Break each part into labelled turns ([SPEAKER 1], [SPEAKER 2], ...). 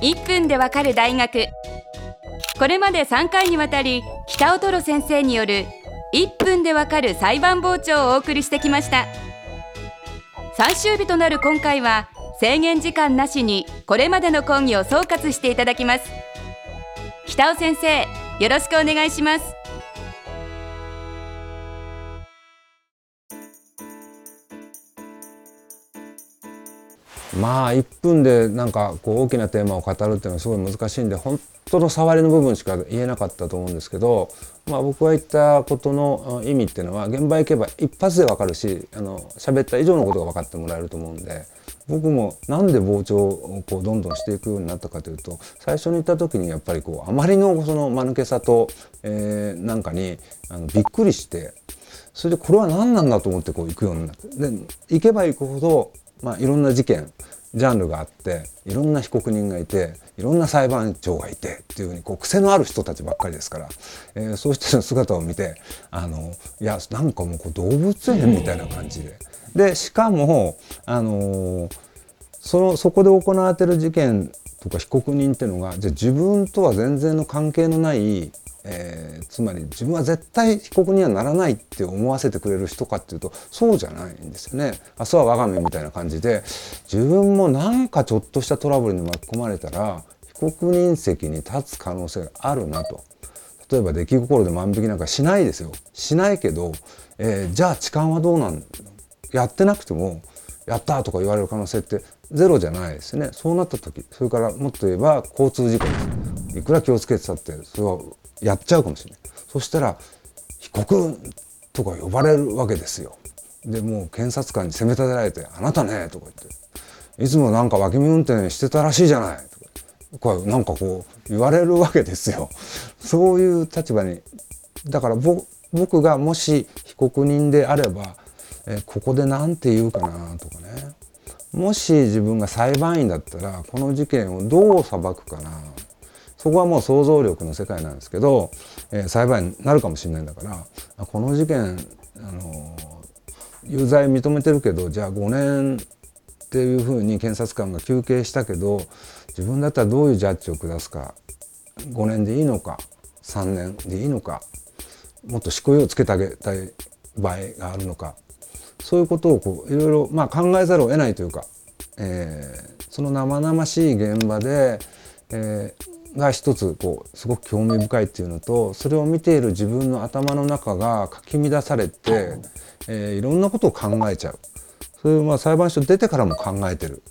[SPEAKER 1] 1分でわかる大学。これまで3回にわたり北尾トロ先生による1分でわかる裁判傍聴をお送りしてきました。最終日となる今回は制限時間なしにこれまでの講義を総括していただきます。北尾先生よろしくお願いします。
[SPEAKER 2] まあ1分でなんかこう大きなテーマを語るっていうのはすごい難しいんで本当の触りの部分しか言えなかったと思うんですけど、まあ、僕が言ったことの意味っていうのは現場行けば一発で分かるしあの喋った以上のことが分かってもらえると思うんで僕もなんで膨張をこうどんどんしていくようになったかというと最初に言った時にやっぱりこうあまりのその間抜けさと、えー、なんかにあのびっくりしてそれでこれは何なんだと思ってこう行くようになってで行けば行くほどまあ、いろんな事件ジャンルがあっていろんな被告人がいていろんな裁判長がいてっていうふうにこう癖のある人たちばっかりですから、えー、そういう人の姿を見てあのいやなんかもうこう動物園みたいな感じで。でしかもあのそのそこで行われてる事件とか被告人っていうのがじゃ自分とは全然の関係のないえー、つまり自分は絶対被告にはならないって思わせてくれる人かっていうとそうじゃないんですよね。明日は我が身みたいな感じで自分もなんかちょっとしたトラブルに巻き込まれたら被告人席に立つ可能性があるなと。例えば出来心で万引きなんかしないですよ。しないけど、えー、じゃあ痴漢はどうなんやってなくてもやったとか言われる可能性ってゼロじゃないですね。そうなった時それからもっと言えば交通事故です。いくら気をつけてたってそれはやっちゃうかもしれない。そしたら被告とか呼ばれるわけですよ。でもう検察官に責め立てられて「あなたね」とか言って「いつもなんか脇見運転してたらしいじゃない」とかこうなんかこう言われるわけですよ。そういう立場にだから僕がもし被告人であればえここで何て言うかなとかね。もし自分が裁判員だったらこの事件をどう裁くかな。そこはもう想像力の世界なんですけど、えー、裁判員になるかもしれないんだからこの事件あの有罪認めてるけどじゃあ5年っていうふうに検察官が求刑したけど自分だったらどういうジャッジを下すか。5年でいいのか。3年でいいのか。もっと執行猶予をつけてあげたい場合があるのか。そういうことをこういろいろ、まあ、考えざるを得ないというか、えー、その生々しい現場で、えー、が一つこうすごく興味深いっていうのとそれを見ている自分の頭の中がかき乱されて、えー、いろんなことを考えちゃう。そういうまあ裁判所出てからも考えてる。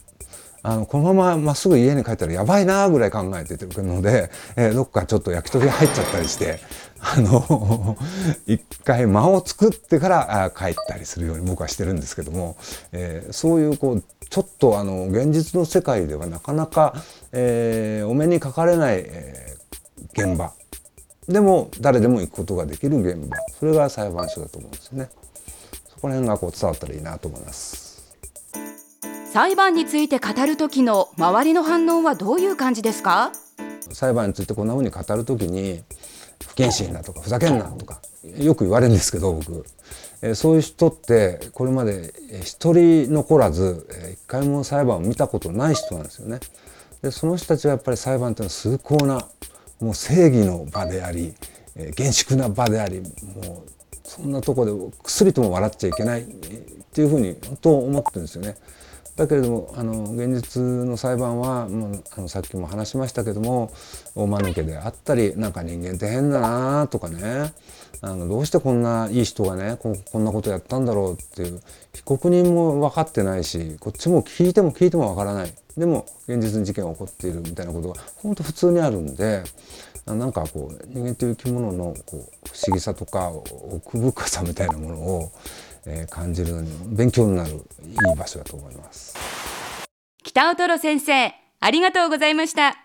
[SPEAKER 2] あのこのまままっすぐ家に帰ったらやばいなぐらい考えてるので、えー、どっかちょっと焼き鳥入っちゃったりして あの 一回間を作ってから帰ったりするように僕はしてるんですけども、えー、そういうこうちょっとあの現実の世界ではなかなか、えー、お目にかかれない、えー、現場でも誰でも行くことができる現場それが裁判所だと思うんですよね。そこら辺がこう伝わったらいいなと思います。
[SPEAKER 1] 裁判について語る時の周りの反応はどういう感じですか？
[SPEAKER 2] 裁判についてこんな風に語る時に不謹慎だとかふざけんなとかよく言われるんですけど僕えそういう人ってこれまで一人残らず一回も裁判を見たことない人なんですよね。でその人たちはやっぱり裁判というのは崇高なもう正義の場であり厳粛な場でありもうそんなとこで薬とも笑っちゃいけないっていうふうに本当思ってるんですよね。だけれどもあの現実の裁判はもうあのさっきも話しましたけども大間抜けであったりなんか人間って変だなとかねあのどうしてこんないい人がねこんなことやったんだろうっていう被告人も分かってないしこっちも聞いても聞いても分からない。でも現実に事件が起こっているみたいなことが本当普通にあるんでなんかこう人間という生き物のこう不思議さとか奥深さみたいなものをえー、感じるのに勉強になるいい場所だと思います。
[SPEAKER 1] 北尾トロ先生ありがとうございました。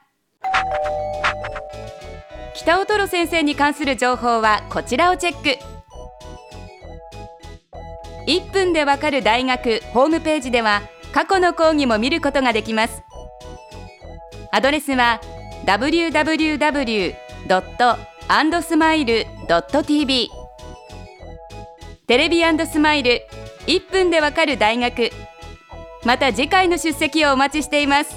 [SPEAKER 1] 北尾トロ先生に関する情報はこちらをチェック。1分でわかる大学ホームページでは過去の講義も見ることができます。アドレスは www.andsmile.tv テレビスマイル。1分でわかる大学。また次回の出席をお待ちしています。